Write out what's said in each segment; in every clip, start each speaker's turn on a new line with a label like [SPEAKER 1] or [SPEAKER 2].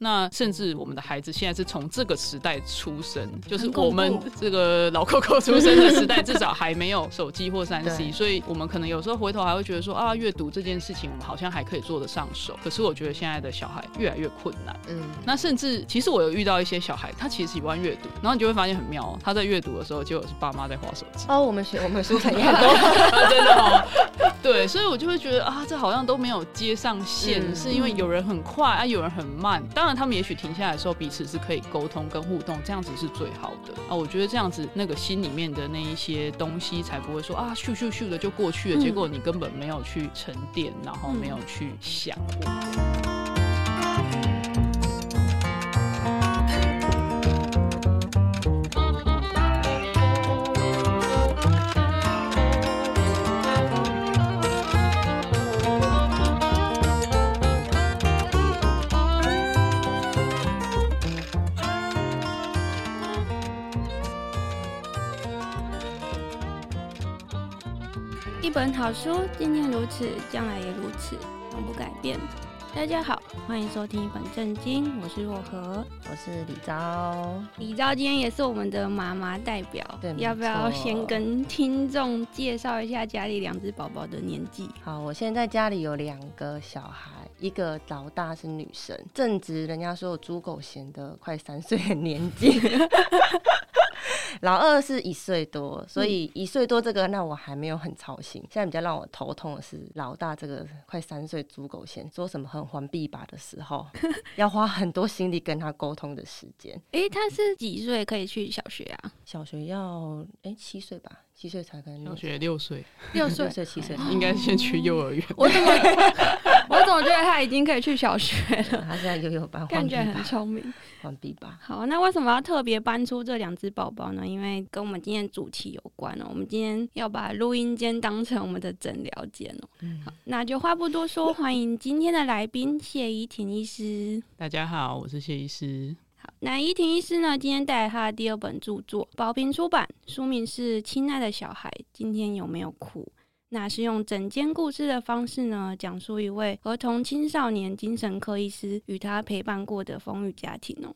[SPEAKER 1] 那甚至我们的孩子现在是从这个时代出生，就是我们这个老 Coco 出生的时代，至少还没有手机或三 C，所以我们可能有时候回头还会觉得说啊，阅读这件事情我们好像还可以做得上手。可是我觉得现在的小孩越来越困难。嗯，那甚至其实我有遇到一些小孩，他其实喜欢阅读，然后你就会发现很妙哦，他在阅读的时候，结果是爸妈在划手机。
[SPEAKER 2] 哦，我们学我们书很多，
[SPEAKER 1] 真的哦。对，所以我就会觉得啊，这好像都没有接上线，嗯、是因为有人很快啊，有人很慢。当然，他们也许停下来的时候，彼此是可以沟通跟互动，这样子是最好的。啊。我觉得这样子，那个心里面的那一些东西，才不会说啊，咻咻咻的就过去了，嗯、结果你根本没有去沉淀，然后没有去想过。嗯
[SPEAKER 3] 本好书，今天如此，将来也如此，永不改变。大家好，欢迎收听一本正经，我是若何，
[SPEAKER 2] 我是李昭。
[SPEAKER 3] 李昭今天也是我们的妈妈代表，对，要不要先跟听众介绍一下家里两只宝宝的年纪？
[SPEAKER 2] 好，我现在家里有两个小孩，一个老大是女生，正值人家说猪狗嫌的快三岁的年纪。老二是一岁多，所以一岁多这个，那我还没有很操心。现在比较让我头痛的是老大这个快三岁猪狗先，说什么很环臂吧的时候，要花很多心力跟他沟通的时间。
[SPEAKER 3] 哎、欸，他是几岁可以去小学啊？
[SPEAKER 2] 小学要哎七岁吧，七岁才可以。
[SPEAKER 1] 小学六岁，
[SPEAKER 3] 六岁
[SPEAKER 2] 岁七岁
[SPEAKER 1] 应该先去幼儿园。
[SPEAKER 3] 我怎么 我总觉得他已经可以去小学了？
[SPEAKER 2] 他现在幼幼班，
[SPEAKER 3] 感觉很聪明。
[SPEAKER 2] 完毕吧。
[SPEAKER 3] 好，那为什么要特别搬出这两只宝宝呢？因为跟我们今天主题有关哦。我们今天要把录音间当成我们的诊疗间哦。嗯。好，那就话不多说，欢迎今天的来宾谢依婷医师。
[SPEAKER 1] 大家好，我是谢医师。
[SPEAKER 3] 好，那依婷医师呢，今天带来他的第二本著作，宝瓶出版，书名是《亲爱的小孩，今天有没有哭》。那是用整间故事的方式呢，讲述一位儿童青少年精神科医师与他陪伴过的风雨家庭哦。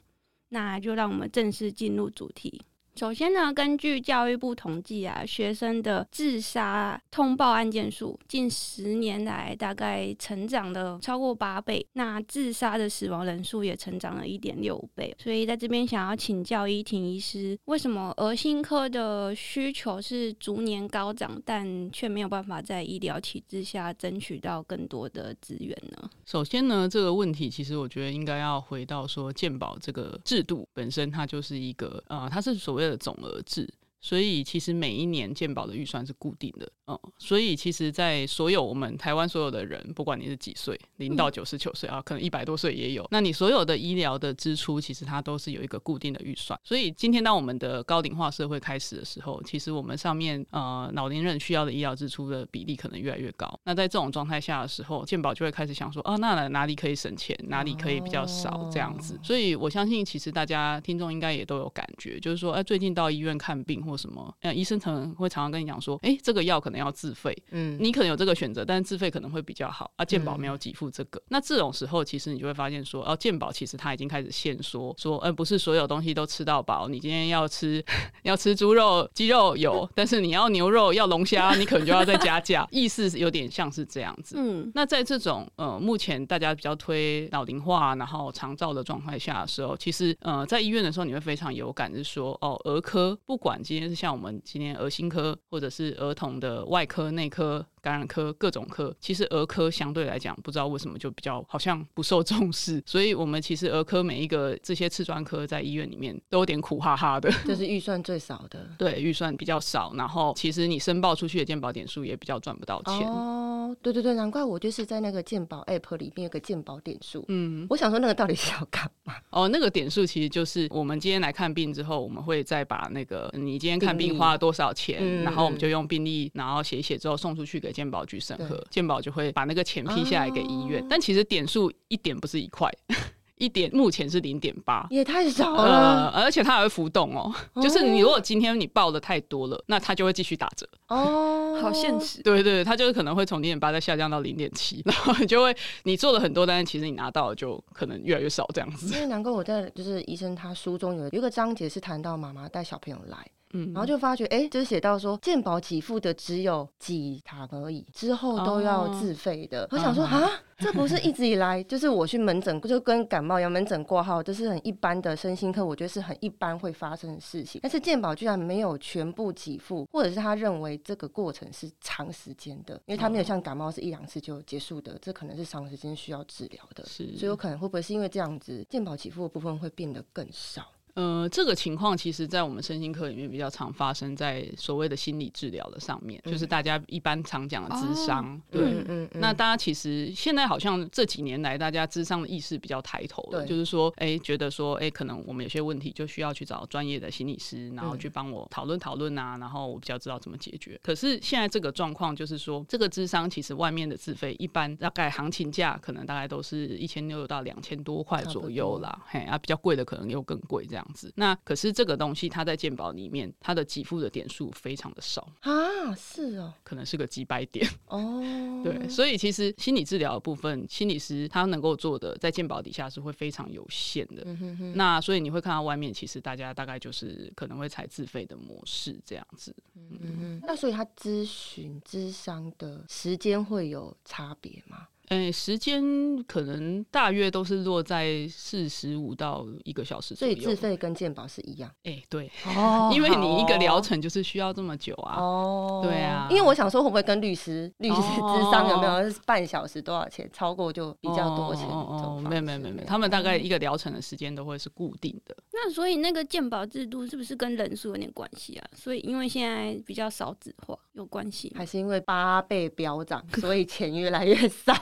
[SPEAKER 3] 那就让我们正式进入主题。首先呢，根据教育部统计啊，学生的自杀通报案件数近十年来大概成长了超过八倍，那自杀的死亡人数也成长了一点六倍。所以在这边想要请教依婷医师，为什么儿心科的需求是逐年高涨，但却没有办法在医疗体制下争取到更多的资源呢？
[SPEAKER 1] 首先呢，这个问题其实我觉得应该要回到说健保这个制度本身，它就是一个呃，它是所谓的总额制，所以其实每一年健保的预算是固定的。嗯，所以其实，在所有我们台湾所有的人，不管你是几岁，零到九十九岁啊，可能一百多岁也有。那你所有的医疗的支出，其实它都是有一个固定的预算。所以今天当我们的高龄化社会开始的时候，其实我们上面呃老年人需要的医疗支出的比例可能越来越高。那在这种状态下的时候，健保就会开始想说，啊，那哪里可以省钱，哪里可以比较少这样子。所以我相信，其实大家听众应该也都有感觉，就是说，哎、呃，最近到医院看病或什么，呃，医生可能会常常跟你讲说，哎、欸，这个药可能要自费，嗯，你可能有这个选择，但是自费可能会比较好啊。健保没有给付这个，嗯、那这种时候其实你就会发现说，哦、啊，健保其实它已经开始限缩，说，呃，不是所有东西都吃到饱。你今天要吃要吃猪肉、鸡肉有，但是你要牛肉、要龙虾，你可能就要再加价。意思有点像是这样子。嗯，那在这种呃目前大家比较推老龄化，然后长照的状态下的时候，其实呃在医院的时候你会非常有感，是说，哦，儿科不管今天是像我们今天儿心科，或者是儿童的外科、内科。科感染科各种科，其实儿科相对来讲，不知道为什么就比较好像不受重视，所以我们其实儿科每一个这些次专科在医院里面都有点苦哈哈的，
[SPEAKER 2] 这是预算最少的，
[SPEAKER 1] 对，预算比较少，然后其实你申报出去的健保点数也比较赚不到钱。
[SPEAKER 2] 哦，对对对，难怪我就是在那个健保 App 里面有个健保点数，嗯，我想说那个到底是要干嘛？
[SPEAKER 1] 哦，那个点数其实就是我们今天来看病之后，我们会再把那个你今天看病花了多少钱，嗯、然后我们就用病历，然后写一写之后送出去给。健保局审核，健保就会把那个钱批下来给医院，哦、但其实点数一点不是一块。一点目前是零点八，
[SPEAKER 2] 也太少了。
[SPEAKER 1] 呃，而且它还会浮动哦，哦就是你如果今天你报的太多了，那它就会继续打折。
[SPEAKER 3] 哦，好现实。
[SPEAKER 1] 对对，它就是可能会从零点八再下降到零点七，然后你就会你做了很多，但是其实你拿到的就可能越来越少这样子。
[SPEAKER 2] 因为难怪我在就是医生他书中有有一个章节是谈到妈妈带小朋友来。嗯，然后就发觉，哎，就是写到说，健保给付的只有几堂而已，之后都要自费的。哦、我想说，啊，这不是一直以来 就是我去门诊就跟感冒一样，门诊挂号这是很一般的身心科，我觉得是很一般会发生的事情。但是健保居然没有全部给付，或者是他认为这个过程是长时间的，因为他没有像感冒是一两次就结束的，这可能是长时间需要治疗的。是，所以有可能会不会是因为这样子，健保给付的部分会变得更少？
[SPEAKER 1] 呃，这个情况其实，在我们身心科里面比较常发生在所谓的心理治疗的上面，嗯、就是大家一般常讲的智商。哦、对，嗯嗯嗯、那大家其实现在好像这几年来，大家智商的意识比较抬头了，就是说，哎，觉得说，哎，可能我们有些问题就需要去找专业的心理师，然后去帮我讨论讨论啊，然后我比较知道怎么解决。可是现在这个状况就是说，这个智商其实外面的自费一般大概行情价可能大概都是一千六到两千多块左右啦，嘿，啊，比较贵的可能又更贵这样。样子，那可是这个东西，它在健保里面，它的给付的点数非常的少
[SPEAKER 2] 啊，是哦，
[SPEAKER 1] 可能是个几百点 哦，对，所以其实心理治疗的部分，心理师他能够做的，在健保底下是会非常有限的。嗯、哼哼，那所以你会看到外面，其实大家大概就是可能会采自费的模式这样子。嗯
[SPEAKER 2] 嗯，那所以他咨询咨商的时间会有差别吗？
[SPEAKER 1] 哎，时间可能大约都是落在四十五到一个小时左右，
[SPEAKER 2] 所以自费跟健保是一样。
[SPEAKER 1] 哎，对，哦，因为你一个疗程就是需要这么久啊。哦，对啊，
[SPEAKER 2] 因为我想说，会不会跟律师律师咨商有没有半小时多少钱？超过就比较多钱。哦，
[SPEAKER 1] 没有没有没有，他们大概一个疗程的时间都会是固定的。
[SPEAKER 3] 那所以那个健保制度是不是跟人数有点关系啊？所以因为现在比较少子化有关系，
[SPEAKER 2] 还是因为八倍飙涨，所以钱越来越少？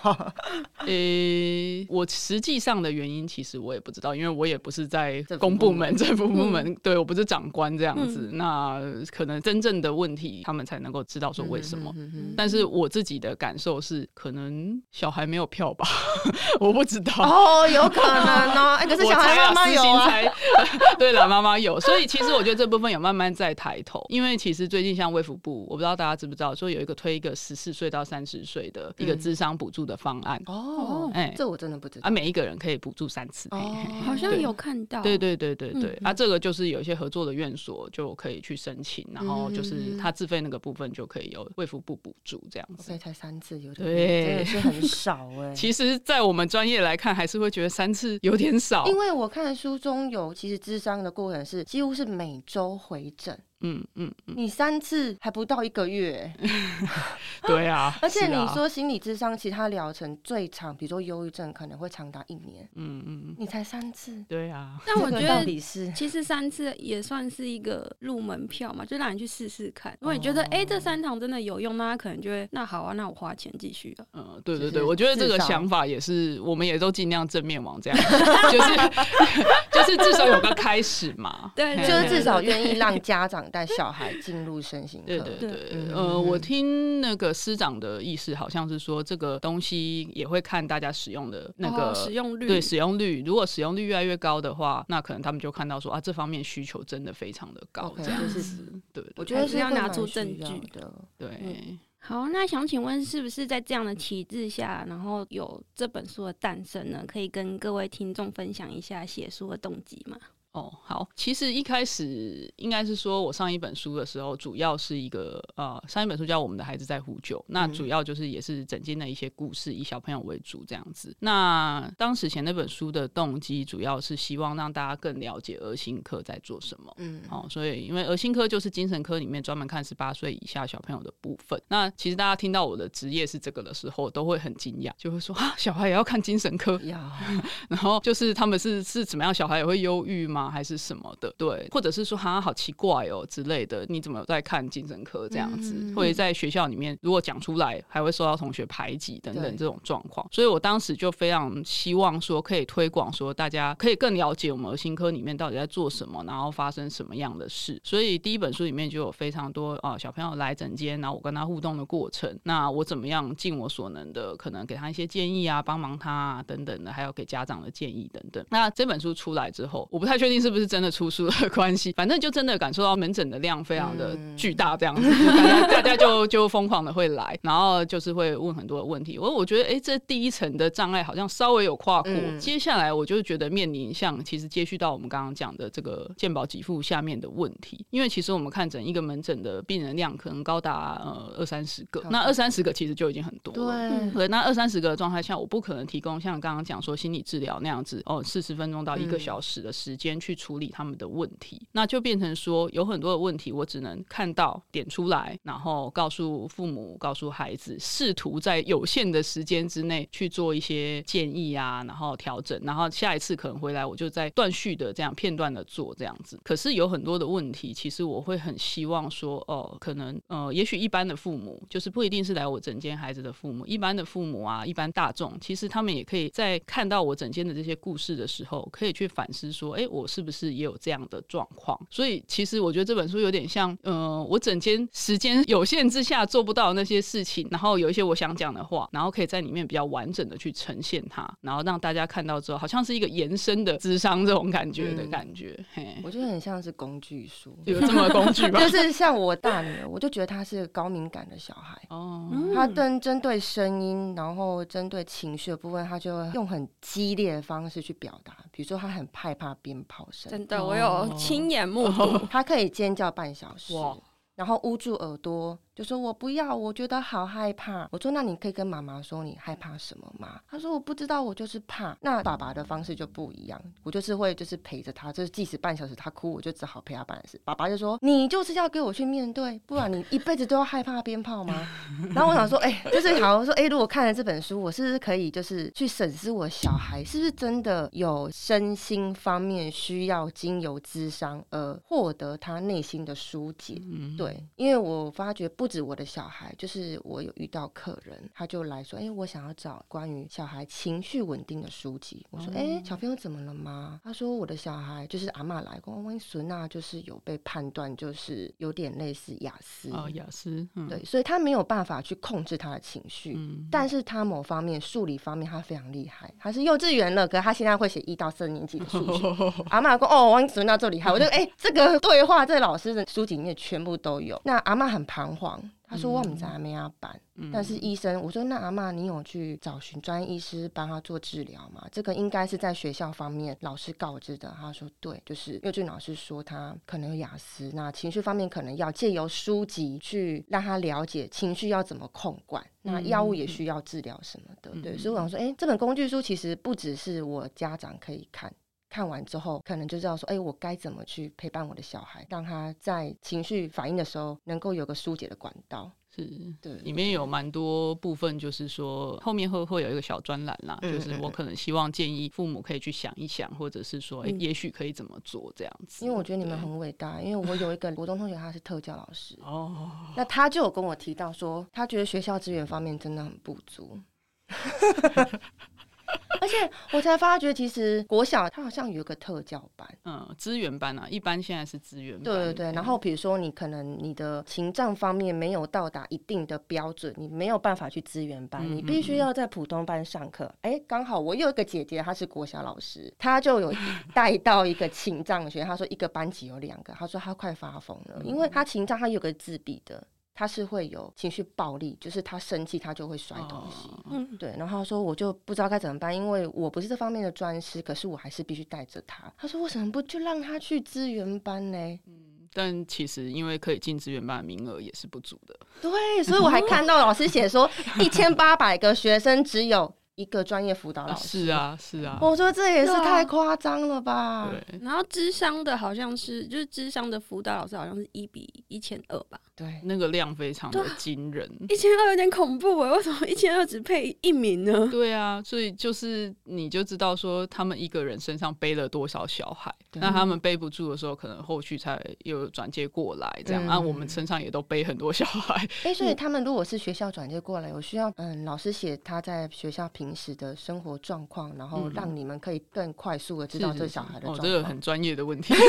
[SPEAKER 1] 呃、欸，我实际上的原因其实我也不知道，因为我也不是在公部门、政府部门，嗯、对我不是长官这样子。嗯、那可能真正的问题，他们才能够知道说为什么。但是我自己的感受是，可能小孩没有票吧，我不知道。
[SPEAKER 2] 哦，有可能哦。哎、欸，可是 小孩妈妈有啊。
[SPEAKER 1] 对了，妈妈有。所以其实我觉得这部分有慢慢在抬头，因为其实最近像卫福部，我不知道大家知不知道，说有一个推一个十四岁到三十岁的一个智商补助的方案。嗯
[SPEAKER 2] 哦，哎，这我真的不知道。
[SPEAKER 1] 啊，每一个人可以补助三次，
[SPEAKER 3] 好像有看到。
[SPEAKER 1] 对对对对对，啊，这个就是有一些合作的院所就可以去申请，然后就是他自费那个部分就可以由卫福部补助这样子。
[SPEAKER 2] 所以才三次，有点对，真的是很少哎。
[SPEAKER 1] 其实，在我们专业来看，还是会觉得三次有点少。
[SPEAKER 2] 因为我看书中有，其实智商的过程是几乎是每周回诊。嗯嗯，你三次还不到一个月，
[SPEAKER 1] 对啊，
[SPEAKER 2] 而且你说心理智商其他疗程最长，比如说忧郁症可能会长达一年，嗯嗯，你才三次，
[SPEAKER 1] 对啊，
[SPEAKER 3] 但我觉得其实三次也算是一个入门票嘛，就让你去试试看。如果你觉得哎这三堂真的有用，那他可能就会那好啊，那我花钱继续了。
[SPEAKER 1] 嗯，对对对，我觉得这个想法也是，我们也都尽量正面往这样，就是就是至少有个开始嘛，
[SPEAKER 2] 对，就是至少 愿意让家长。带小孩进入身心课，
[SPEAKER 1] 对对对，嗯、呃，我听那个师长的意思，好像是说这个东西也会看大家使用的那个
[SPEAKER 3] 使用率，
[SPEAKER 1] 对使用率，如果使用率越来越高的话，那可能他们就看到说啊，这方面需求真的非常的高，这样子，对，
[SPEAKER 2] 我觉得是要
[SPEAKER 3] 拿出证据
[SPEAKER 2] 的，
[SPEAKER 1] 对。
[SPEAKER 3] 好，那想请问，是不是在这样的旗帜下，然后有这本书的诞生呢？可以跟各位听众分享一下写书的动机吗？
[SPEAKER 1] 哦，好，其实一开始应该是说，我上一本书的时候，主要是一个呃，上一本书叫《我们的孩子在呼救》，那主要就是也是整间的一些故事，以小朋友为主这样子。那当时写那本书的动机，主要是希望让大家更了解儿心科在做什么。嗯，好，所以因为儿心科就是精神科里面专门看十八岁以下小朋友的部分。那其实大家听到我的职业是这个的时候，都会很惊讶，就会说啊，小孩也要看精神科？要。然后就是他们是是怎么样？小孩也会忧郁吗？吗？还是什么的？对，或者是说好像好奇怪哦之类的，你怎么有在看精神科这样子？嗯、或者在学校里面如果讲出来，还会受到同学排挤等等这种状况。所以我当时就非常希望说，可以推广说，大家可以更了解我们儿心科里面到底在做什么，然后发生什么样的事。所以第一本书里面就有非常多啊小朋友来诊间，然后我跟他互动的过程，那我怎么样尽我所能的，可能给他一些建议啊，帮忙他啊等等的，还有给家长的建议等等。那这本书出来之后，我不太确定是不是真的出书的关系，反正就真的感受到门诊的量非常的巨大，这样子，嗯、大家就就疯狂的会来，然后就是会问很多的问题。我我觉得，哎、欸，这第一层的障碍好像稍微有跨过，嗯、接下来我就觉得面临像其实接续到我们刚刚讲的这个健保给付下面的问题，因为其实我们看诊一个门诊的病人量可能高达呃二三十个，那二三十个其实就已经很多了。对，那二三十个的状态下，我不可能提供像刚刚讲说心理治疗那样子哦，四十分钟到一个小时的时间去处理他们的问题，那就变成说有很多的问题，我只能看到点出来，然后告诉父母、告诉孩子，试图在有限的时间之内去做一些建议啊，然后调整，然后下一次可能回来，我就再断续的这样片段的做这样子。可是有很多的问题，其实我会很希望说，哦，可能呃，也许一般的父母，就是不一定是来我诊间孩子的父母，一般的父母啊，一般大众，其实他们也可以在看到我诊间的这些故事的时候，可以去反思说，哎，我是不是也有这样的状况？所以其实我觉得这本书有点像，呃，我整天时间有限之下做不到那些事情，然后有一些我想讲的话，然后可以在里面比较完整的去呈现它，然后让大家看到之后，好像是一个延伸的智商这种感觉的感觉。嗯、嘿
[SPEAKER 2] 我觉得很像是工具书，
[SPEAKER 1] 有这么工具 吗？
[SPEAKER 2] 就是像我大女儿，我就觉得她是高敏感的小孩哦，她针针对声音，然后针对情绪的部分，她就用很激烈的方式去表达，比如说她很害怕鞭炮声，
[SPEAKER 3] 真的，我有亲眼目睹，
[SPEAKER 2] 他可以尖叫半小时，然后捂住耳朵。就说我不要，我觉得好害怕。我说那你可以跟妈妈说你害怕什么吗？他说我不知道，我就是怕。那爸爸的方式就不一样，我就是会就是陪着他，就是即使半小时他哭，我就只好陪他办事。爸爸就说你就是要给我去面对，不然你一辈子都要害怕鞭炮吗？然后我想说，哎、欸，就是好像说，哎、欸，如果看了这本书，我是不是可以就是去审视我小孩是不是真的有身心方面需要经由咨商而获得他内心的疏解？嗯，对，因为我发觉不。指我的小孩，就是我有遇到客人，他就来说：“哎、欸，我想要找关于小孩情绪稳定的书籍。”我说：“哎、欸，小朋友怎么了吗？”他说：“我的小孩就是阿嬷来过，我孙娜，就是有被判断就是有点类似雅思
[SPEAKER 1] 哦，雅思，嗯、
[SPEAKER 2] 对，所以他没有办法去控制他的情绪，嗯、但是他某方面数理方面他非常厉害，他是幼稚园了，可是他现在会写一到四年级的数学。阿嬷说：哦，我孙娜这么厉害，我就哎、欸，这个对话在老师的书籍里面全部都有。那阿嬷很彷徨。”他说：“我们在还没阿办，嗯、但是医生，我说那阿嬷，你有去找寻专业医师帮他做治疗吗？这个应该是在学校方面老师告知的。”他说：“对，就是幼稚老师说他可能有雅思，那情绪方面可能要借由书籍去让他了解情绪要怎么控管，那药物也需要治疗什么的。嗯”对，所以我想说，哎、欸，这本工具书其实不只是我家长可以看。看完之后，可能就知道说，哎、欸，我该怎么去陪伴我的小孩，让他在情绪反应的时候能够有个疏解的管道。
[SPEAKER 1] 是，对，里面有蛮多部分，就是说后面会会有一个小专栏啦，嗯、就是我可能希望建议父母可以去想一想，或者是说，哎、欸，也许可以怎么做这样子。
[SPEAKER 2] 因为我觉得你们很伟大，因为我有一个国中同学，他是特教老师，哦，那他就有跟我提到说，他觉得学校资源方面真的很不足。而且我才发觉，其实国小它好像有个特教班，
[SPEAKER 1] 嗯，资源班啊，一般现在是资源班。
[SPEAKER 2] 对对对，然后比如说你可能你的情障方面没有到达一定的标准，你没有办法去资源班，你必须要在普通班上课。哎、嗯，刚好我有一个姐姐，她是国小老师，她就有带到一个情障学，她说一个班级有两个，她说她快发疯了，因为她情障，她有个自闭的。他是会有情绪暴力，就是他生气他就会摔东西，嗯、oh.，对。然后他说我就不知道该怎么办，因为我不是这方面的专师，可是我还是必须带着他。他说为什么不就让他去资源班呢？
[SPEAKER 1] 嗯，但其实因为可以进资源班的名额也是不足的。
[SPEAKER 2] 对，所以我还看到老师写说一千八百个学生只有。一个专业辅导老师，
[SPEAKER 1] 是啊，是啊，
[SPEAKER 2] 我说这也是太夸张了吧？
[SPEAKER 1] 对。
[SPEAKER 3] 然后智商的好像是，就是智商的辅导老师好像是一比一千二吧？
[SPEAKER 2] 对，
[SPEAKER 1] 那个量非常的惊人。
[SPEAKER 3] 一千二有点恐怖哎，为什么一千二只配一名呢？
[SPEAKER 1] 对啊，所以就是你就知道说他们一个人身上背了多少小孩，那他们背不住的时候，可能后续才又转接过来这样。那、嗯啊、我们身上也都背很多小孩。
[SPEAKER 2] 哎、欸，所以他们如果是学校转接过来，我需要嗯老师写他在学校平时的生活状况，然后让你们可以更快速的知道这小孩的状况。哦，这个很专业的问题。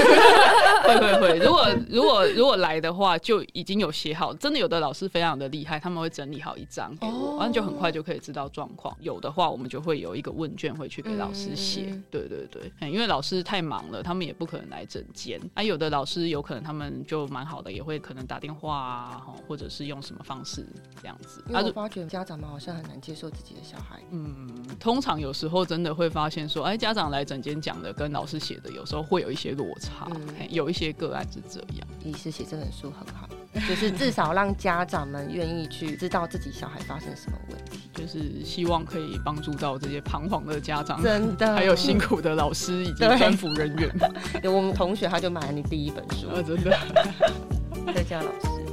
[SPEAKER 2] 会会会，如果如果如果来的话，就已经有写好。真的有的老师非常的厉害，他们会整理好一张给我，完、哦、就很快就可以知道状况。有的话，我们就会有一个问卷会去给老师写。嗯、对对对，因为老师太忙了，他们也不可能来整间。啊，有的老师有可能他们就蛮好的，也会可能打电话啊，或者是用什么方式这样子。因为我发觉家长们好像很难接受自己的小孩。
[SPEAKER 1] 嗯，通常有时候真的会发现说，哎，家长来整间讲的跟老师写的有时候会有一些落差。嗯、有一些个案是这样。
[SPEAKER 2] 你是写这本书很好，就是至少让家长们愿意去知道自己小孩发生什么问题，
[SPEAKER 1] 就是希望可以帮助到这些彷徨的家长，
[SPEAKER 2] 真的，
[SPEAKER 1] 还有辛苦的老师以及专辅人员。
[SPEAKER 2] 有我们同学他就买了你第一本书，
[SPEAKER 1] 啊，真的，
[SPEAKER 2] 在家老师。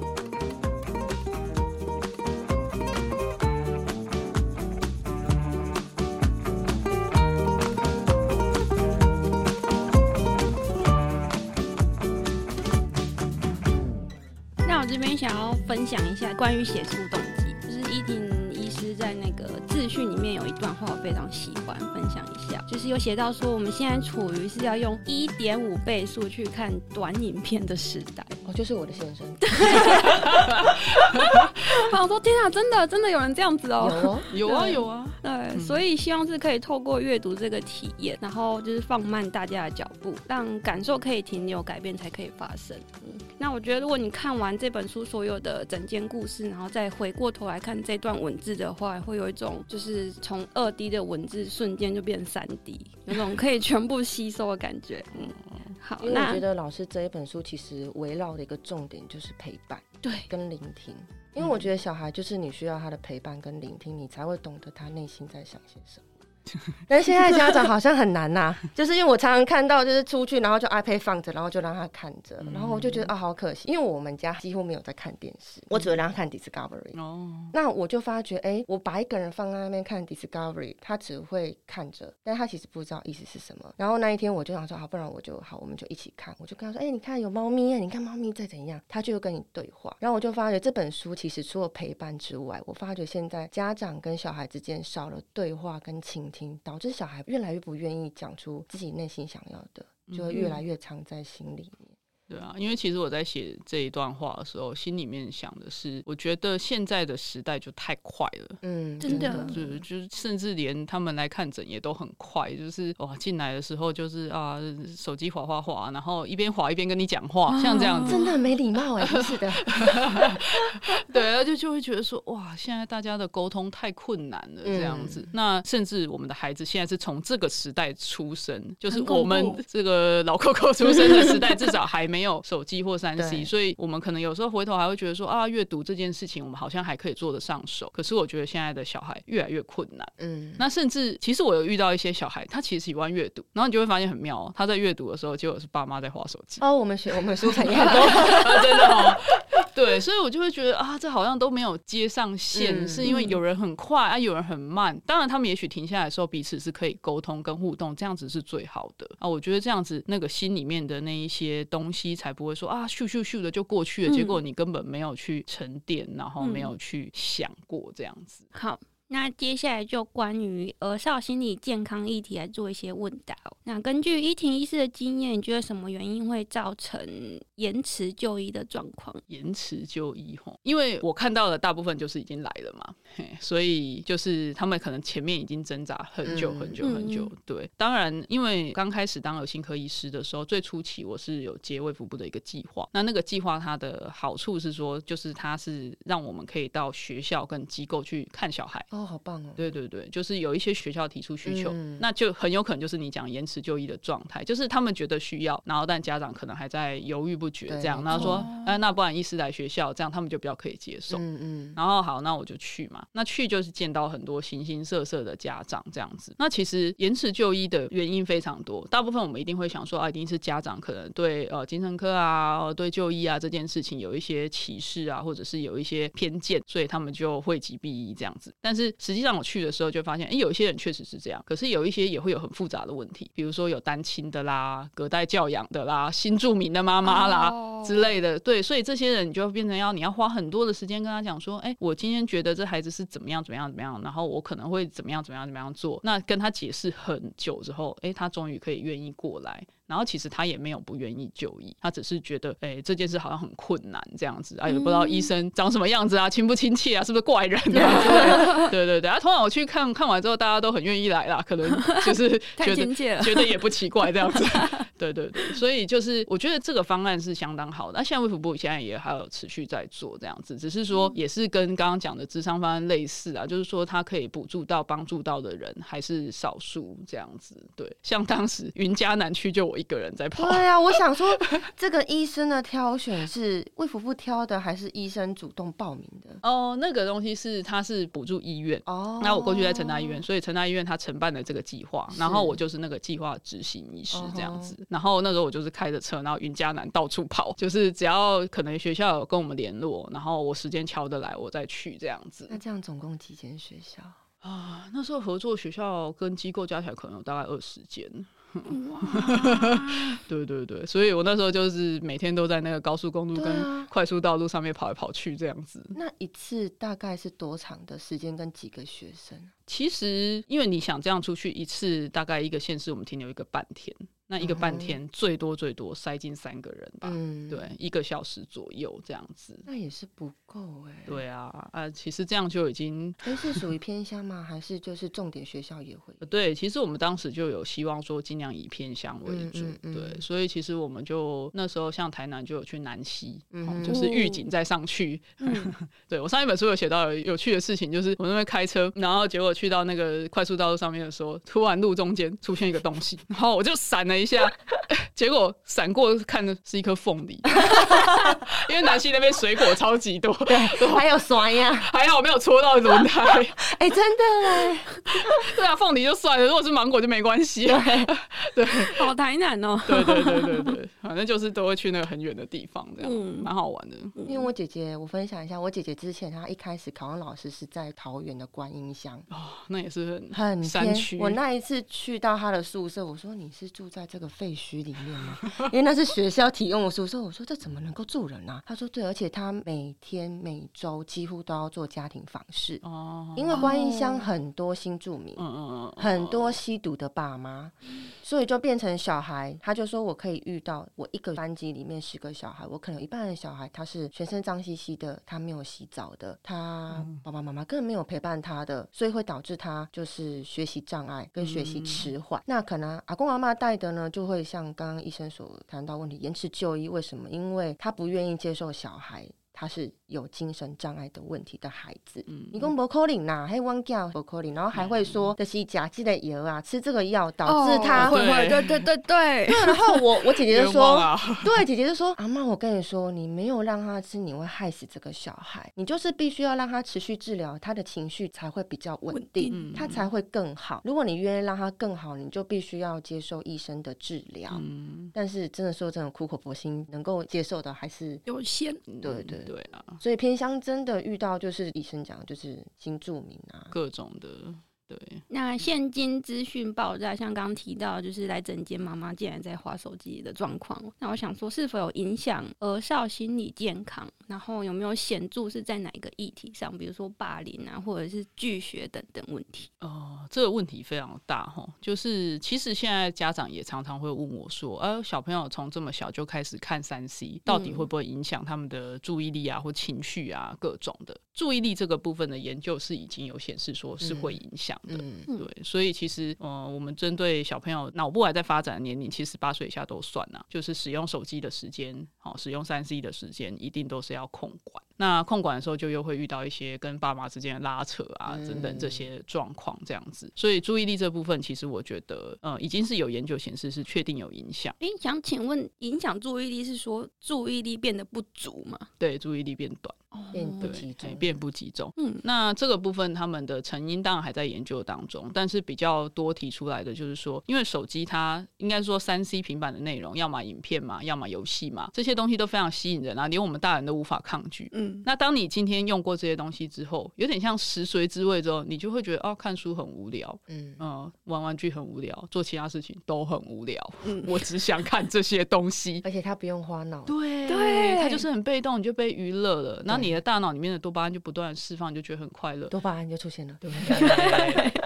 [SPEAKER 3] 想要分享一下关于写书动机，就是伊婷医师在那个自序里面有一段话，我非常喜欢，分享一下。就是有写到说，我们现在处于是要用一点五倍速去看短影片的时代。
[SPEAKER 2] 哦，就是我的先生。
[SPEAKER 3] 我想说天啊，真的真的有人这样子哦？
[SPEAKER 1] 有啊有啊。
[SPEAKER 3] 对，嗯、所以希望是可以透过阅读这个体验，然后就是放慢大家的脚步，让感受可以停留，改变才可以发生。嗯，那我觉得如果你看完这本书所有的整件故事，然后再回过头来看这段文字的话，会有一种就是从二 D 的文字瞬间就变三 D，有种可以全部吸收的感觉。嗯，好，
[SPEAKER 2] 因为我觉得老师这一本书其实围绕的一个重点就是陪伴，
[SPEAKER 3] 对，
[SPEAKER 2] 跟聆听。因为我觉得小孩就是你需要他的陪伴跟聆听，你才会懂得他内心在想些什么。但现在家长好像很难呐、啊，就是因为我常常看到，就是出去然后就 iPad 放着，然后就让他看着，然后我就觉得啊、哦，好可惜，因为我们家几乎没有在看电视，我只会让他看 Discovery。哦，那我就发觉，哎、欸，我把一个人放在那边看 Discovery，他只会看着，但他其实不知道意思是什么。然后那一天我就想说，好，不然我就好，我们就一起看。我就跟他说，哎、欸，你看有猫咪，你看猫咪在怎样，他就会跟你对话。然后我就发觉这本书其实除了陪伴之外，我发觉现在家长跟小孩之间少了对话跟倾听，导致小孩。越来越不愿意讲出自己内心想要的，就会越来越藏在心里面。
[SPEAKER 1] 对啊，因为其实我在写这一段话的时候，心里面想的是，我觉得现在的时代就太快了，
[SPEAKER 3] 嗯，真的，
[SPEAKER 1] 就就是甚至连他们来看诊也都很快，就是哇，进来的时候就是啊，手机滑滑滑，然后一边滑一边跟你讲话，像这样子，
[SPEAKER 2] 真的没礼貌哎，是的，
[SPEAKER 1] 对啊，就就会觉得说哇，现在大家的沟通太困难了，这样子。嗯、那甚至我们的孩子现在是从这个时代出生，就是我们这个老 Coco 出生的时代，至少还没。没有手机或三 C，所以我们可能有时候回头还会觉得说啊，阅读这件事情我们好像还可以做得上手。可是我觉得现在的小孩越来越困难。嗯，那甚至其实我有遇到一些小孩，他其实喜欢阅读，然后你就会发现很妙哦，他在阅读的时候，结果是爸妈在划手机。
[SPEAKER 2] 哦，我们学 我们书产业很多，
[SPEAKER 1] 真的哦。对，所以我就会觉得啊，这好像都没有接上线，嗯、是因为有人很快啊，有人很慢。当然，他们也许停下来的时候，彼此是可以沟通跟互动，这样子是最好的啊。我觉得这样子，那个心里面的那一些东西，才不会说啊，咻咻咻的就过去了，结果你根本没有去沉淀，然后没有去想过这样子。
[SPEAKER 3] 嗯、好。那接下来就关于儿少心理健康议题来做一些问答喔。那根据依婷医师的经验，你觉得什么原因会造成延迟就医的状况？
[SPEAKER 1] 延迟就医吼，因为我看到的大部分就是已经来了嘛，嘿，所以就是他们可能前面已经挣扎很久很久很久。对，当然，因为刚开始当儿心科医师的时候，最初期我是有接卫福部的一个计划。那那个计划它的好处是说，就是它是让我们可以到学校跟机构去看小孩。
[SPEAKER 2] 哦，好棒哦！
[SPEAKER 1] 对对对，就是有一些学校提出需求，
[SPEAKER 2] 嗯、
[SPEAKER 1] 那就很有可能就是你讲延迟就医的状态，就是他们觉得需要，然后但家长可能还在犹豫不决，这样，然后说，哎、那不然医师来学校，这样他们就比较可以接受。
[SPEAKER 2] 嗯嗯。
[SPEAKER 1] 然后好，那我就去嘛。那去就是见到很多形形色色的家长这样子。那其实延迟就医的原因非常多，大部分我们一定会想说，啊，一定是家长可能对呃精神科啊、对就医啊这件事情有一些歧视啊，或者是有一些偏见，所以他们就讳疾避医这样子。但是实际上我去的时候就发现，哎，有一些人确实是这样，可是有一些也会有很复杂的问题，比如说有单亲的啦、隔代教养的啦、新住民的妈妈啦、oh. 之类的。对，所以这些人你就变成要你要花很多的时间跟他讲说，哎，我今天觉得这孩子是怎么样怎么样怎么样，然后我可能会怎么样怎么样怎么样做。那跟他解释很久之后，哎，他终于可以愿意过来。然后其实他也没有不愿意就医，他只是觉得，哎，这件事好像很困难这样子，哎，也不知道医生长什么样子啊，亲不亲切啊，是不是怪人啊？对对对，啊，通常我去看看完之后，大家都很愿意来啦，可能 就是觉得觉得也不奇怪这样子。对对对，所以就是我觉得这个方案是相当好的。那现在卫福部现在也还有持续在做这样子，只是说也是跟刚刚讲的智商方案类似啊，就是说它可以补助到帮助到的人还是少数这样子。对，像当时云嘉南区就我。一个人在跑。
[SPEAKER 2] 对啊，我想说，这个医生的挑选是卫福部挑的，还是医生主动报名的？
[SPEAKER 1] 哦，那个东西是他是补助医院哦。那我过去在成大医院，所以成大医院他承办了这个计划，然后我就是那个计划执行医师这样子。然后那时候我就是开着车，然后云嘉南到处跑，就是只要可能学校有跟我们联络，然后我时间敲得来，我再去这样子。
[SPEAKER 2] 那这样总共几间学校
[SPEAKER 1] 啊？那时候合作学校跟机构加起来可能有大概二十间。对对对，所以我那时候就是每天都在那个高速公路跟快速道路上面跑来跑去这样子。
[SPEAKER 2] 啊、那一次大概是多长的时间跟几个学生？
[SPEAKER 1] 其实因为你想这样出去一次，大概一个县市我们停留一个半天。那一个半天最多最多塞进三个人吧，嗯、对，一个小时左右这样子。
[SPEAKER 2] 那也是不够哎、欸。
[SPEAKER 1] 对啊，啊，其实这样就已经。
[SPEAKER 2] 哎，是属于偏乡吗？还是就是重点学校也会？
[SPEAKER 1] 对，其实我们当时就有希望说尽量以偏乡为主，嗯嗯嗯、对，所以其实我们就那时候像台南就有去南溪，嗯嗯、就是预警再上去。嗯、对我上一本书有写到有有趣的事情，就是我那边开车，然后结果去到那个快速道路上面的时候，突然路中间出现一个东西，然后我就闪了。一下，结果闪过看的是一颗凤梨，因为南溪那边水果超级多，
[SPEAKER 2] 对，还有酸呀，
[SPEAKER 1] 还好没有戳到轮胎，
[SPEAKER 2] 哎，真的哎，
[SPEAKER 1] 对啊，凤梨就算了，如果是芒果就没关系，对，
[SPEAKER 3] 好台南哦，
[SPEAKER 1] 对对对对对，反正就是都会去那个很远的地方，这样，蛮好玩的。
[SPEAKER 2] 因为我姐姐，我分享一下，我姐姐之前她一开始考上老师是在桃园的观音乡，
[SPEAKER 1] 哦，那也是
[SPEAKER 2] 很
[SPEAKER 1] 山区。
[SPEAKER 2] 我那一次去到她的宿舍，我说你是住在。这个废墟里面吗？因为那是学校提供的宿舍。我说这怎么能够住人啊？他说对，而且他每天每周几乎都要做家庭访视。哦，因为观音乡很多新住民，嗯嗯嗯很多吸毒的爸妈，所以就变成小孩。他就说我可以遇到我一个班级里面十个小孩，我可能有一半的小孩他是全身脏兮兮的，他没有洗澡的，他爸爸妈妈根本没有陪伴他的，所以会导致他就是学习障碍跟学习迟缓。那可能阿公阿妈带的呢？就会像刚医生所谈到问题，延迟就医为什么？因为他不愿意接受小孩，他是。有精神障碍的问题的孩子，你讲不可能呐，还忘掉不可能，然后还会说这是假剂的药啊，吃这个药导致他会会，
[SPEAKER 3] 对对对对。
[SPEAKER 2] 然后我我姐姐就 说，对，姐姐就说，阿妈，我跟你说，你没有让他吃，你会害死这个小孩，你就是必须要让他持续治疗，他的情绪才会比较稳定，他才会更好。如果你愿意让他更好，你就必须要接受医生的治疗。但是真的说真的，苦口婆心能够接受的还是
[SPEAKER 3] 有限。
[SPEAKER 2] 对对
[SPEAKER 1] 对啊。
[SPEAKER 2] 所以偏乡真的遇到就是医生讲，就是新住民啊，
[SPEAKER 1] 各种的。对，
[SPEAKER 3] 那现今资讯爆炸，像刚刚提到，就是来整间妈妈竟然在滑手机的状况。那我想说，是否有影响儿少心理健康？然后有没有显著是在哪一个议题上，比如说霸凌啊，或者是拒学等等问题？
[SPEAKER 1] 哦，这个问题非常大哈。就是其实现在家长也常常会问我说，呃，小朋友从这么小就开始看三 C，到底会不会影响他们的注意力啊，或情绪啊，各种的？注意力这个部分的研究是已经有显示说是会影响。嗯，对，所以其实，呃，我们针对小朋友脑部还在发展的年龄，其实八岁以下都算呐，就是使用手机的时间，好，使用三 C 的时间，一定都是要控管。那控管的时候就又会遇到一些跟爸妈之间的拉扯啊，等、嗯、等这些状况这样子。所以注意力这部分，其实我觉得，呃，已经是有研究显示是确定有影响。
[SPEAKER 3] 诶，想请问，影响注意力是说注意力变得不足吗？
[SPEAKER 1] 对，注意力变短。
[SPEAKER 2] 变不集中，
[SPEAKER 1] 变不集中。
[SPEAKER 3] 嗯，
[SPEAKER 1] 那这个部分他们的成因当然还在研究当中，但是比较多提出来的就是说，因为手机它应该说三 C 平板的内容，要么影片嘛，要么游戏嘛，这些东西都非常吸引人啊，连我们大人都无法抗拒。
[SPEAKER 3] 嗯，
[SPEAKER 1] 那当你今天用过这些东西之后，有点像食髓知味之后，你就会觉得哦，看书很无聊，
[SPEAKER 2] 嗯
[SPEAKER 1] 嗯，玩玩具很无聊，做其他事情都很无聊。嗯，我只想看这些东西，
[SPEAKER 2] 而且它不用花脑。
[SPEAKER 1] 对
[SPEAKER 3] 对，
[SPEAKER 1] 它就是很被动，你就被娱乐了。那你的大脑里面的。多巴胺就不断释放，你就觉得很快乐。
[SPEAKER 2] 多巴胺就出现了，对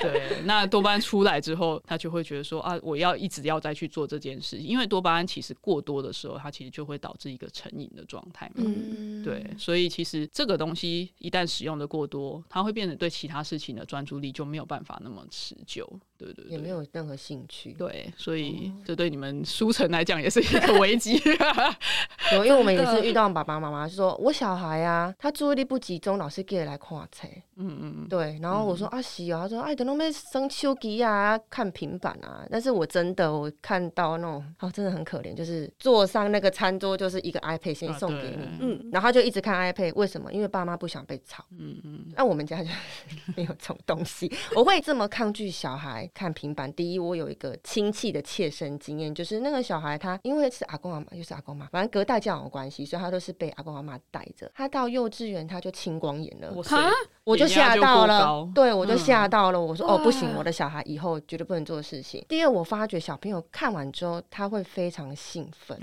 [SPEAKER 1] 对，那多巴胺出来之后，他就会觉得说啊，我要一直要再去做这件事，因为多巴胺其实过多的时候，它其实就会导致一个成瘾的状态嘛。
[SPEAKER 3] 嗯，
[SPEAKER 1] 对，所以其实这个东西一旦使用的过多，它会变得对其他事情的专注力就没有办法那么持久。对对對，
[SPEAKER 2] 也没有任何兴趣。
[SPEAKER 1] 对，所以这对你们书城来讲也是一个危机。
[SPEAKER 2] 有，因为我们也是 遇到爸爸妈妈说，我小孩啊，他注意力不集中，老是给来看册。
[SPEAKER 1] 嗯嗯
[SPEAKER 2] 对，然后我说、嗯、啊，是啊，他说哎，等到没生手机啊，看平板啊。但是我真的我看到那种哦，真的很可怜，就是坐上那个餐桌就是一个 iPad 先送给你，嗯，然后他就一直看 iPad，为什么？因为爸妈不想被吵。
[SPEAKER 1] 嗯嗯。
[SPEAKER 2] 那我们家就 没有这种东西，我会这么抗拒小孩。看平板，第一，我有一个亲戚的切身经验，就是那个小孩他因为是阿公阿妈，又是阿公妈，反正隔代教养的关系，所以他都是被阿公阿妈带着。他到幼稚园他就青光眼了，我就吓到了，对我就吓到了。我说哦不行，我的小孩以后绝对不能做的事情。第二，我发觉小朋友看完之后他会非常兴奋，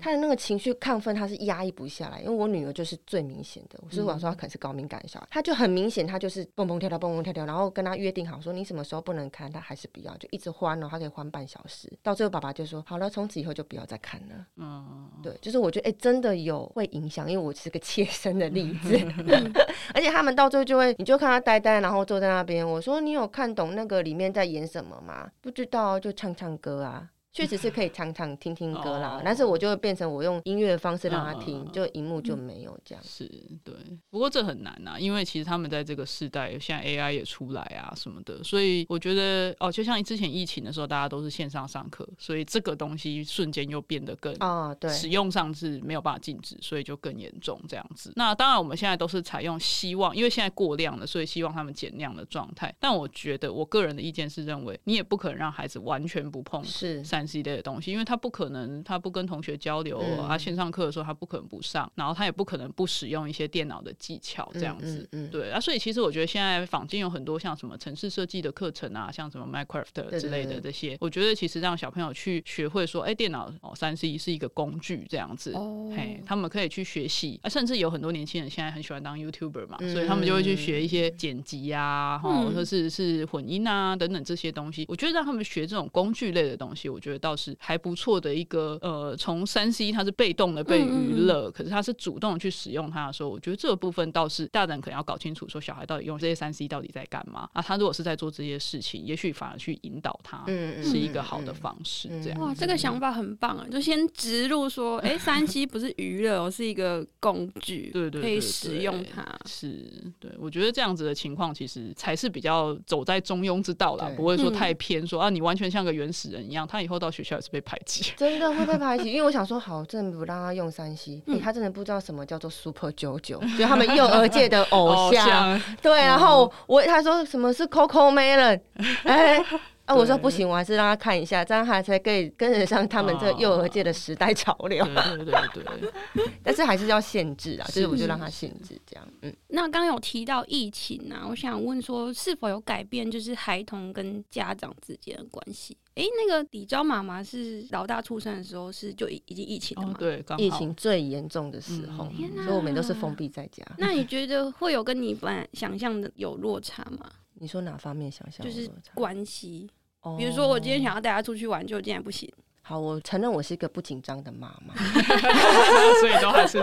[SPEAKER 2] 他的那个情绪亢奋他是压抑不下来，因为我女儿就是最明显的，所以我说她可能是高敏感的小孩，他就很明显，他就是蹦蹦跳跳蹦蹦跳跳，然后跟他约定好说你什么时候不能看，他还是不要，就一直欢哦，他可以欢半小时。到最后爸爸就说好了，从此以后就不要再看了。
[SPEAKER 1] 嗯，
[SPEAKER 2] 对，就是我觉得哎真的有会影响，因为我是个切身的例子 而且他们到最后。就会，你就看他呆呆，然后坐在那边。我说：“你有看懂那个里面在演什么吗？”不知道，就唱唱歌啊。确实是可以唱唱听听歌啦，哦、但是我就会变成我用音乐的方式让他听，嗯、就荧幕就没有这样。
[SPEAKER 1] 是对，不过这很难呐、啊，因为其实他们在这个时代，现在 AI 也出来啊什么的，所以我觉得哦，就像之前疫情的时候，大家都是线上上课，所以这个东西瞬间又变得更
[SPEAKER 2] 啊，对，
[SPEAKER 1] 使用上是没有办法禁止，所以就更严重这样子。那当然我们现在都是采用希望，因为现在过量了，所以希望他们减量的状态。但我觉得我个人的意见是认为，你也不可能让孩子完全不碰是三 C 类的东西，因为他不可能，他不跟同学交流、嗯、啊，线上课的时候他不可能不上，然后他也不可能不使用一些电脑的技巧这样子，
[SPEAKER 2] 嗯嗯嗯、
[SPEAKER 1] 对啊，所以其实我觉得现在坊间有很多像什么城市设计的课程啊，像什么 Minecraft 之类的这些，我觉得其实让小朋友去学会说，哎，电脑哦，三 C 是一个工具这样子，
[SPEAKER 3] 哦、
[SPEAKER 1] 嘿，他们可以去学习啊，甚至有很多年轻人现在很喜欢当 YouTuber 嘛，嗯、所以他们就会去学一些剪辑啊，或者说是是混音啊等等这些东西，我觉得让他们学这种工具类的东西，我觉得倒是还不错的一个。呃，从三 C 它是被动的被娱乐，嗯、可是它是主动去使用它的时候，我觉得这个部分倒是大人可能要搞清楚，说小孩到底用这些三 C 到底在干嘛啊？他如果是在做这些事情，也许反而去引导他，是一个好的方式。这样
[SPEAKER 3] 哇，这个想法很棒啊！就先植入说，哎、欸，三 C 不是娱乐，是一个工具，
[SPEAKER 1] 对，对对，可
[SPEAKER 3] 以使用它。
[SPEAKER 1] 是，对，我觉得这样子的情况其实才是比较走在中庸之道啦，不会说太偏说，说啊，你完全像个原始人一样，他以后到学校也是被排挤，
[SPEAKER 2] 真的。会被排挤，因为我想说，好，真的不让他用三 C，欸，他真的不知道什么叫做 Super JoJo，就他们幼儿界的 偶像。偶像对，然后我他说什么是 CoComelon，哎。欸啊，我说不行，我还是让他看一下，这样他才可以跟得上他们这幼儿界的时代潮流。
[SPEAKER 1] 对对对对，
[SPEAKER 2] 但是还是要限制啊，所以我就让他限制这样。嗯，
[SPEAKER 3] 那刚刚有提到疫情啊，我想问说是否有改变，就是孩童跟家长之间的关系？哎，那个李昭妈妈是老大出生的时候是就已已经疫情了吗？
[SPEAKER 1] 对，
[SPEAKER 2] 疫情最严重的时候，所以我们都是封闭在家。
[SPEAKER 3] 那你觉得会有跟你本来想象的有落差吗？
[SPEAKER 2] 你说哪方面想象？
[SPEAKER 3] 就是关系。比如说，我今天想要带他出去玩，就竟然不行。
[SPEAKER 2] 好，我承认我是一个不紧张的妈妈，
[SPEAKER 1] 所以都还是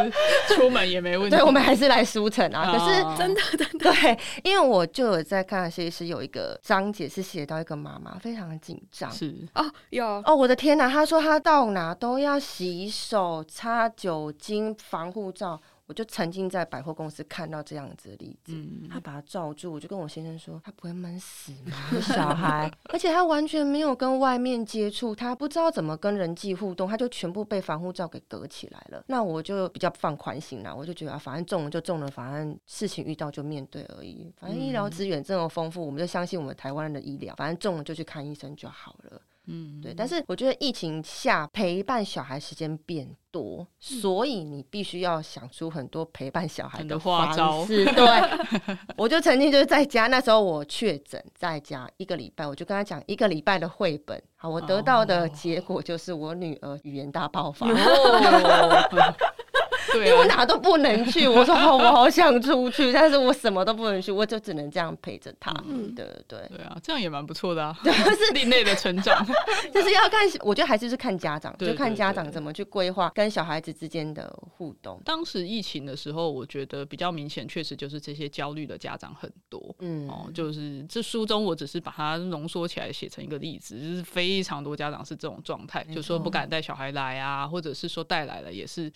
[SPEAKER 1] 出门也没问题。
[SPEAKER 2] 对，我们还是来舒城啊。可是
[SPEAKER 3] 真的，真的，
[SPEAKER 2] 对，因为我就有在看，设计师有一个章节是写到一个妈妈非常的紧张。
[SPEAKER 1] 是
[SPEAKER 3] 哦，有
[SPEAKER 2] 哦，我的天哪！他说他到哪都要洗手、擦酒精、防护罩。我就曾经在百货公司看到这样子的例子，
[SPEAKER 1] 嗯
[SPEAKER 2] 他把他罩住，我就跟我先生说，他不会闷死吗？小孩，而且他完全没有跟外面接触，他不知道怎么跟人际互动，他就全部被防护罩给隔起来了。那我就比较放宽心了，我就觉得啊，反正中了就中了，反正事情遇到就面对而已。反正医疗资源这么丰富，我们就相信我们台湾人的医疗，反正中了就去看医生就好了。嗯，对。但是我觉得疫情下陪伴小孩时间变多，所以你必须要想出很多陪伴小孩的方式。对，我就曾经就是在家，那时候我确诊在家一个礼拜，我就跟他讲一个礼拜的绘本。好，我得到的结果就是我女儿语言大爆发。因为我哪都不能去，我说好，我好想出去，但是我什么都不能去，我就只能这样陪着他。嗯，对对
[SPEAKER 1] 对啊，这样也蛮不错的啊，就是另类的成长。
[SPEAKER 2] 就是要看，我觉得还是是看家长，就看家长怎么去规划跟小孩子之间的互动。
[SPEAKER 1] 当时疫情的时候，我觉得比较明显，确实就是这些焦虑的家长很多。嗯，哦，就是这书中我只是把它浓缩起来写成一个例子，就是非常多家长是这种状态，就说不敢带小孩来啊，或者是说带来了也是，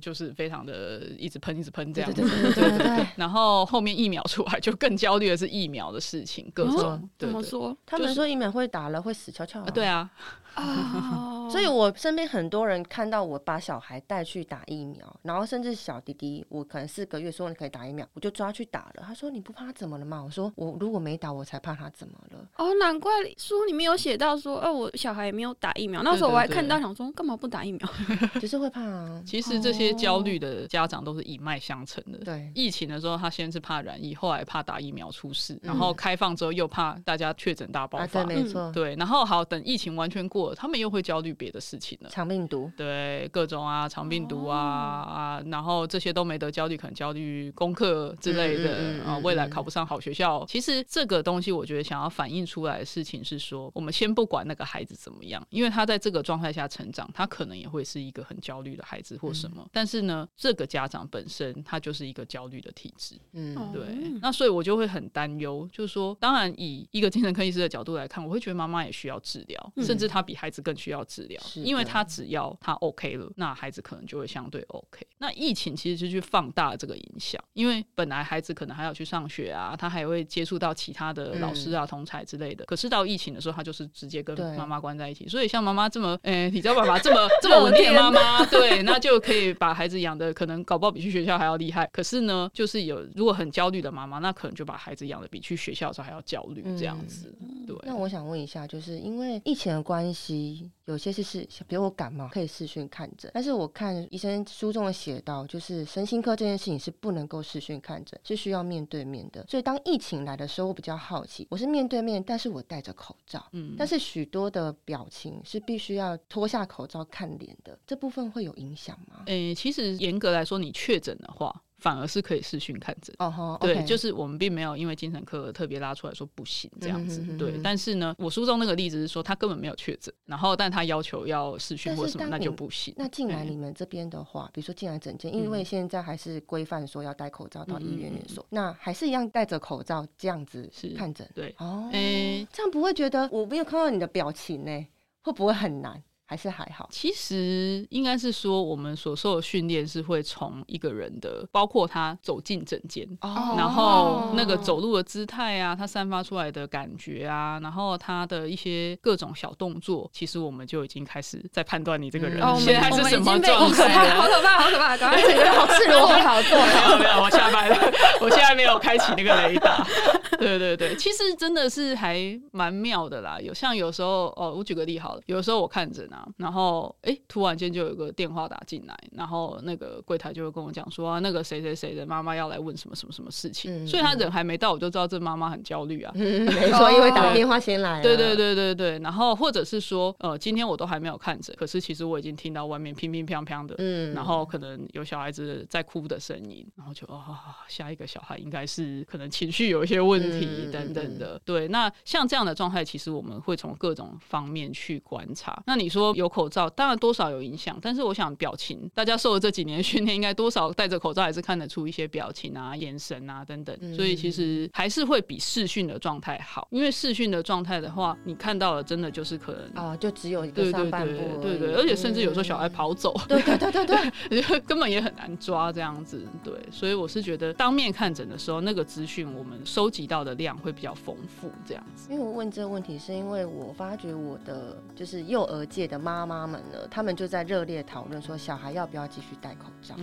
[SPEAKER 1] 就是。非常的一直喷一直喷这样子，对对对对对。然后后面疫苗出来，就更焦虑的是疫苗的事情，各种。
[SPEAKER 3] 哦、怎么说？
[SPEAKER 2] 他们说疫苗会打了会死翘翘、啊。
[SPEAKER 1] 对啊。
[SPEAKER 2] 啊，所以我身边很多人看到我把小孩带去打疫苗，然后甚至小弟弟，我可能四个月说你可以打疫苗，我就抓去打了。他说你不怕他怎么了吗？我说我如果没打，我才怕他怎么了。
[SPEAKER 3] 哦，难怪书里面有写到说，哦，我小孩也没有打疫苗。那时候我还看到想说，干嘛不打疫苗？
[SPEAKER 2] 只是会怕啊。
[SPEAKER 1] 其实这些焦虑的家长都是一脉相承的。
[SPEAKER 2] 对，
[SPEAKER 1] 疫情的时候他先是怕染疫，后来怕打疫苗出事，然后开放之后又怕大家确诊大爆发。
[SPEAKER 2] 对，没错。
[SPEAKER 1] 对，然后好等疫情完全过了，他们又会焦。虑别的事情了，
[SPEAKER 2] 肠病毒，
[SPEAKER 1] 对，各种啊，肠病毒啊、哦、啊，然后这些都没得焦虑，可能焦虑功课之类的、嗯嗯嗯、啊，未来考不上好学校。其实这个东西，我觉得想要反映出来的事情是说，我们先不管那个孩子怎么样，因为他在这个状态下成长，他可能也会是一个很焦虑的孩子或什么。嗯、但是呢，这个家长本身他就是一个焦虑的体质，嗯，对。那所以我就会很担忧，就是说，当然以一个精神科医师的角度来看，我会觉得妈妈也需要治疗，嗯、甚至他比孩子更需要。治疗，因为他只要他 OK 了，那孩子可能就会相对 OK。那疫情其实就去放大了这个影响，因为本来孩子可能还要去上学啊，他还会接触到其他的老师啊、同才之类的。可是到疫情的时候，他就是直接跟妈妈关在一起。所以像妈妈这么，哎，你知道爸爸这么 这么稳定的妈妈，对，那就可以把孩子养的可能搞不好比去学校还要厉害。可是呢，就是有如果很焦虑的妈妈，那可能就把孩子养的比去学校的时候还要焦虑这样子。对。
[SPEAKER 2] 那我想问一下，就是因为疫情的关系。有些是是，比如我感冒可以视讯看诊，但是我看医生书中的写到，就是身心科这件事情是不能够视讯看诊，是需要面对面的。所以当疫情来的时候，我比较好奇，我是面对面，但是我戴着口罩，嗯，但是许多的表情是必须要脱下口罩看脸的，这部分会有影响吗？
[SPEAKER 1] 诶、欸，其实严格来说，你确诊的话。反而是可以视讯看诊，oh, okay. 对，就是我们并没有因为精神科特别拉出来说不行这样子，嗯、哼哼哼对。但是呢，我书中那个例子是说他根本没有确诊，然后但他要求要视讯或什么，那就不行。
[SPEAKER 2] 那进来你们这边的话，嗯、比如说进来诊间，因为现在还是规范说要戴口罩到医院诊所，嗯、那还是一样戴着口罩这样子是看诊，
[SPEAKER 1] 对。
[SPEAKER 2] 哦，哎、欸，这样不会觉得我没有看到你的表情呢？会不会很难？还是还好，
[SPEAKER 1] 其实应该是说，我们所受的训练是会从一个人的，包括他走进诊间，哦、然后那个走路的姿态啊，他散发出来的感觉啊，然后他的一些各种小动作，其实我们就已经开始在判断你这个人现在是什么状态。好可怕，
[SPEAKER 3] 好可怕，好可怕！赶快，
[SPEAKER 2] 整个好赤裸，好做。
[SPEAKER 1] 没有没有，我下班了，我现在没有开启那个雷达。对对对，其实真的是还蛮妙的啦。有像有时候哦，我举个例好了，有时候我看诊啊。然后，哎，突然间就有个电话打进来，然后那个柜台就会跟我讲说，啊、那个谁谁谁的妈妈要来问什么什么什么事情。嗯、所以他人还没到，我就知道这妈妈很焦虑啊。
[SPEAKER 2] 嗯、没错，因为打电话先来。
[SPEAKER 1] 对对对对对。然后或者是说，呃，今天我都还没有看诊，可是其实我已经听到外面乒乒乓乓的，嗯，然后可能有小孩子在哭的声音，然后就啊、哦，下一个小孩应该是可能情绪有一些问题、嗯、等等的。对，那像这样的状态，其实我们会从各种方面去观察。那你说。有口罩，当然多少有影响。但是我想表情，大家受了这几年训练，应该多少戴着口罩还是看得出一些表情啊、眼神啊等等。所以其实还是会比视讯的状态好，因为视讯的状态的话，你看到了真的就是可能
[SPEAKER 2] 啊，就只有一个上半部，
[SPEAKER 1] 对对对，而且甚至有时候小孩跑走，
[SPEAKER 2] 对对对对对，
[SPEAKER 1] 根本也很难抓这样子。对，所以我是觉得当面看诊的时候，那个资讯我们收集到的量会比较丰富这样子。
[SPEAKER 2] 因为我问这个问题，是因为我发觉我的就是幼儿界的妈妈们呢，他们就在热烈讨论说，小孩要不要继续戴口罩。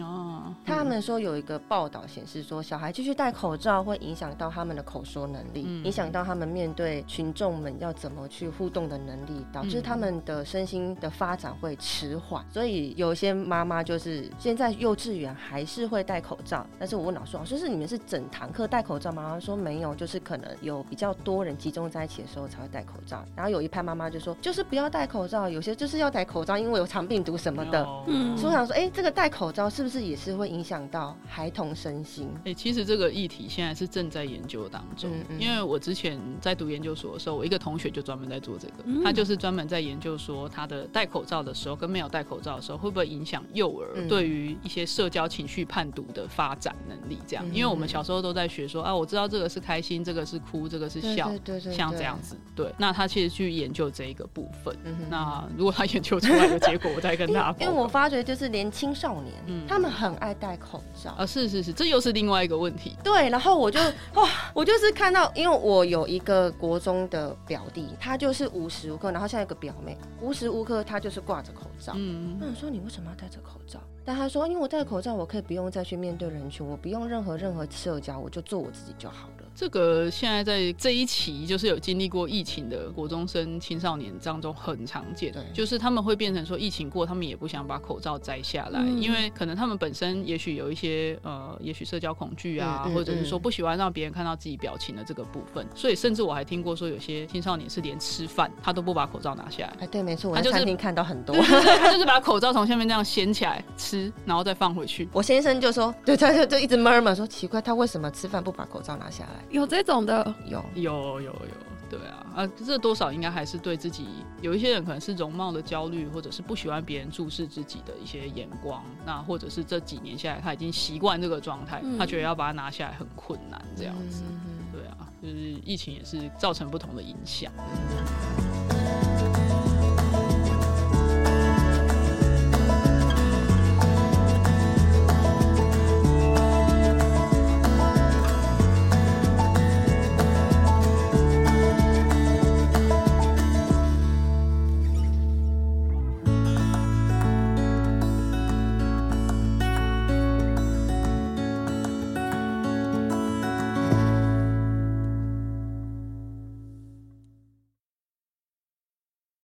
[SPEAKER 2] 他们说有一个报道显示说，小孩继续戴口罩会影响到他们的口说能力，嗯、影响到他们面对群众们要怎么去互动的能力，导致他们的身心的发展会迟缓。所以有些妈妈就是现在幼稚园还是会戴口罩，但是我问老师，老师是你们是整堂课戴口罩吗？他说没有，就是可能有比较多人集中在一起的时候才会戴口罩。然后有一派妈妈就说，就是不要戴口罩，有些就是要戴口罩，因为有肠病毒什么的。嗯，所以我想说，哎、欸，这个戴口罩是不是也是会影响到孩童身心？
[SPEAKER 1] 哎、欸，其实这个议题现在是正在研究当中。嗯嗯，因为我之前在读研究所的时候，我一个同学就专门在做这个，嗯、他就是专门在研究说，他的戴口罩的时候跟没有戴口罩的时候，会不会影响幼儿对于一些社交情绪判读的发展能力？这样，嗯、因为我们小时候都在学说啊，我知道这个是开心，这个是哭，这个是笑，对对对对对，像这样子。对，那他其实去研究这一个部分。嗯、那如果他研究出来的结果，我再跟他
[SPEAKER 2] 因。因为我发觉就是连青少年，嗯、他们很爱戴口罩
[SPEAKER 1] 啊，是是是，这又是另外一个问题。
[SPEAKER 2] 对，然后我就哇，我就是看到，因为我有一个国中的表弟，他就是无时无刻，然后像一个表妹，无时无刻他就是挂着口罩。嗯，那我说你为什么要戴着口罩？但他说，因为我戴口罩，我可以不用再去面对人群，我不用任何任何社交，我就做我自己就好了。
[SPEAKER 1] 这个现在在这一期就是有经历过疫情的国中生青少年当中很常见，对，就是他们会变成说疫情过，他们也不想把口罩摘下来，嗯、因为可能他们本身也许有一些呃，也许社交恐惧啊，嗯嗯嗯、或者是说不喜欢让别人看到自己表情的这个部分，所以甚至我还听过说有些青少年是连吃饭他都不把口罩拿下来。
[SPEAKER 2] 哎，对，没错，我在餐厅看到很多，
[SPEAKER 1] 他就是把口罩从下面这样掀起来吃，然后再放回去。
[SPEAKER 2] 我先生就说，对，他就就一直 murmur 说奇怪，他为什么吃饭不把口罩拿下来？
[SPEAKER 3] 有这种的。
[SPEAKER 2] 有
[SPEAKER 1] 有有有，对啊啊，这多少应该还是对自己有一些人可能是容貌的焦虑，或者是不喜欢别人注视自己的一些眼光，那或者是这几年下来他已经习惯这个状态，嗯、他觉得要把它拿下来很困难，这样子，嗯、对啊，就是疫情也是造成不同的影响。嗯